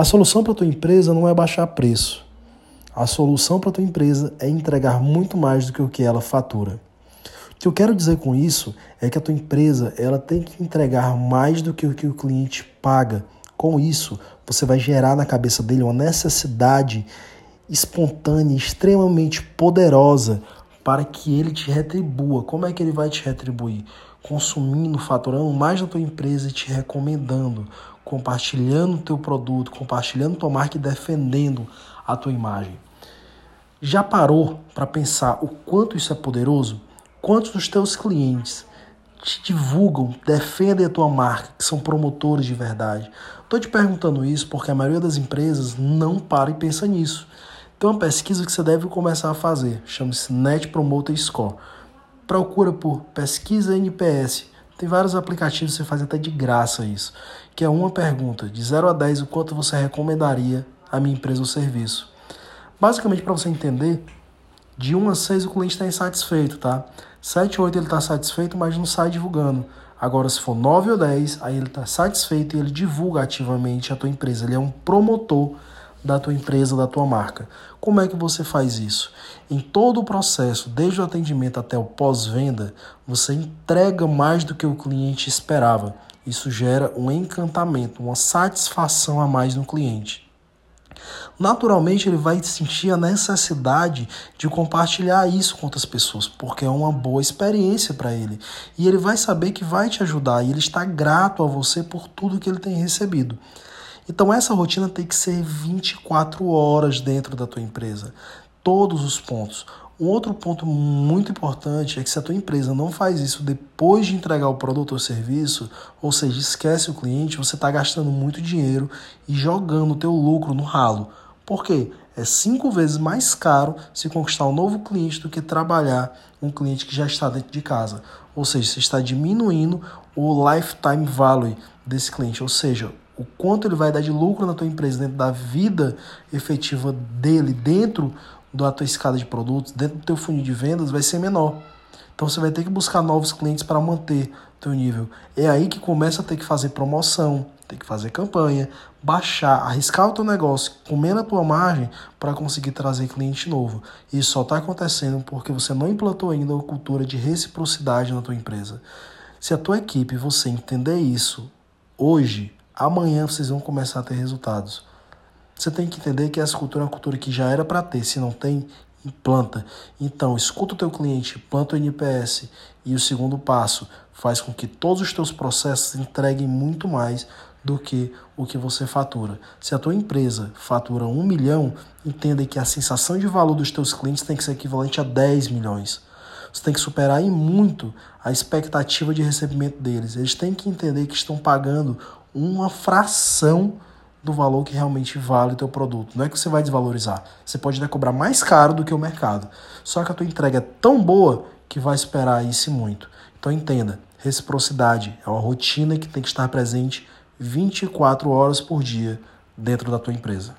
A solução para a tua empresa não é baixar preço. A solução para a tua empresa é entregar muito mais do que o que ela fatura. O que eu quero dizer com isso é que a tua empresa ela tem que entregar mais do que o que o cliente paga. Com isso, você vai gerar na cabeça dele uma necessidade espontânea, extremamente poderosa para que ele te retribua. Como é que ele vai te retribuir? Consumindo, faturando mais da tua empresa e te recomendando, compartilhando o teu produto, compartilhando tua marca e defendendo a tua imagem. Já parou para pensar o quanto isso é poderoso? Quantos dos teus clientes te divulgam, defendem a tua marca, que são promotores de verdade? Estou te perguntando isso porque a maioria das empresas não para e pensa nisso. Tem uma pesquisa que você deve começar a fazer, chama-se Net Promoter Score. Procura por pesquisa NPS. Tem vários aplicativos, você faz até de graça isso. Que é uma pergunta, de 0 a 10, o quanto você recomendaria a minha empresa ou serviço. Basicamente, para você entender, de 1 a 6 o cliente está insatisfeito, tá? 7 ou 8 ele está satisfeito, mas não sai divulgando. Agora, se for 9 ou 10, aí ele está satisfeito e ele divulga ativamente a tua empresa. Ele é um promotor da tua empresa, da tua marca. Como é que você faz isso? Em todo o processo, desde o atendimento até o pós-venda, você entrega mais do que o cliente esperava. Isso gera um encantamento, uma satisfação a mais no cliente. Naturalmente, ele vai sentir a necessidade de compartilhar isso com outras pessoas, porque é uma boa experiência para ele. E ele vai saber que vai te ajudar e ele está grato a você por tudo que ele tem recebido. Então essa rotina tem que ser 24 horas dentro da tua empresa, todos os pontos. Um outro ponto muito importante é que se a tua empresa não faz isso depois de entregar o produto ou serviço, ou seja, esquece o cliente, você está gastando muito dinheiro e jogando o teu lucro no ralo. Por quê? É cinco vezes mais caro se conquistar um novo cliente do que trabalhar um cliente que já está dentro de casa. Ou seja, você está diminuindo o lifetime value desse cliente, ou seja, o quanto ele vai dar de lucro na tua empresa dentro da vida efetiva dele, dentro da tua escada de produtos, dentro do teu funil de vendas, vai ser menor. Então você vai ter que buscar novos clientes para manter teu nível. É aí que começa a ter que fazer promoção, ter que fazer campanha, baixar, arriscar o teu negócio, comer na tua margem para conseguir trazer cliente novo. Isso só está acontecendo porque você não implantou ainda uma cultura de reciprocidade na tua empresa. Se a tua equipe você entender isso hoje, amanhã vocês vão começar a ter resultados. Você tem que entender que essa cultura é uma cultura que já era para ter, se não tem, implanta. Então, escuta o teu cliente, planta o NPS e o segundo passo faz com que todos os teus processos entreguem muito mais do que o que você fatura. Se a tua empresa fatura um milhão, entenda que a sensação de valor dos teus clientes tem que ser equivalente a 10 milhões. Você tem que superar em muito a expectativa de recebimento deles. Eles têm que entender que estão pagando uma fração do valor que realmente vale o teu produto. Não é que você vai desvalorizar. Você pode até cobrar mais caro do que o mercado. Só que a tua entrega é tão boa que vai esperar isso muito. Então entenda, reciprocidade é uma rotina que tem que estar presente 24 horas por dia dentro da tua empresa.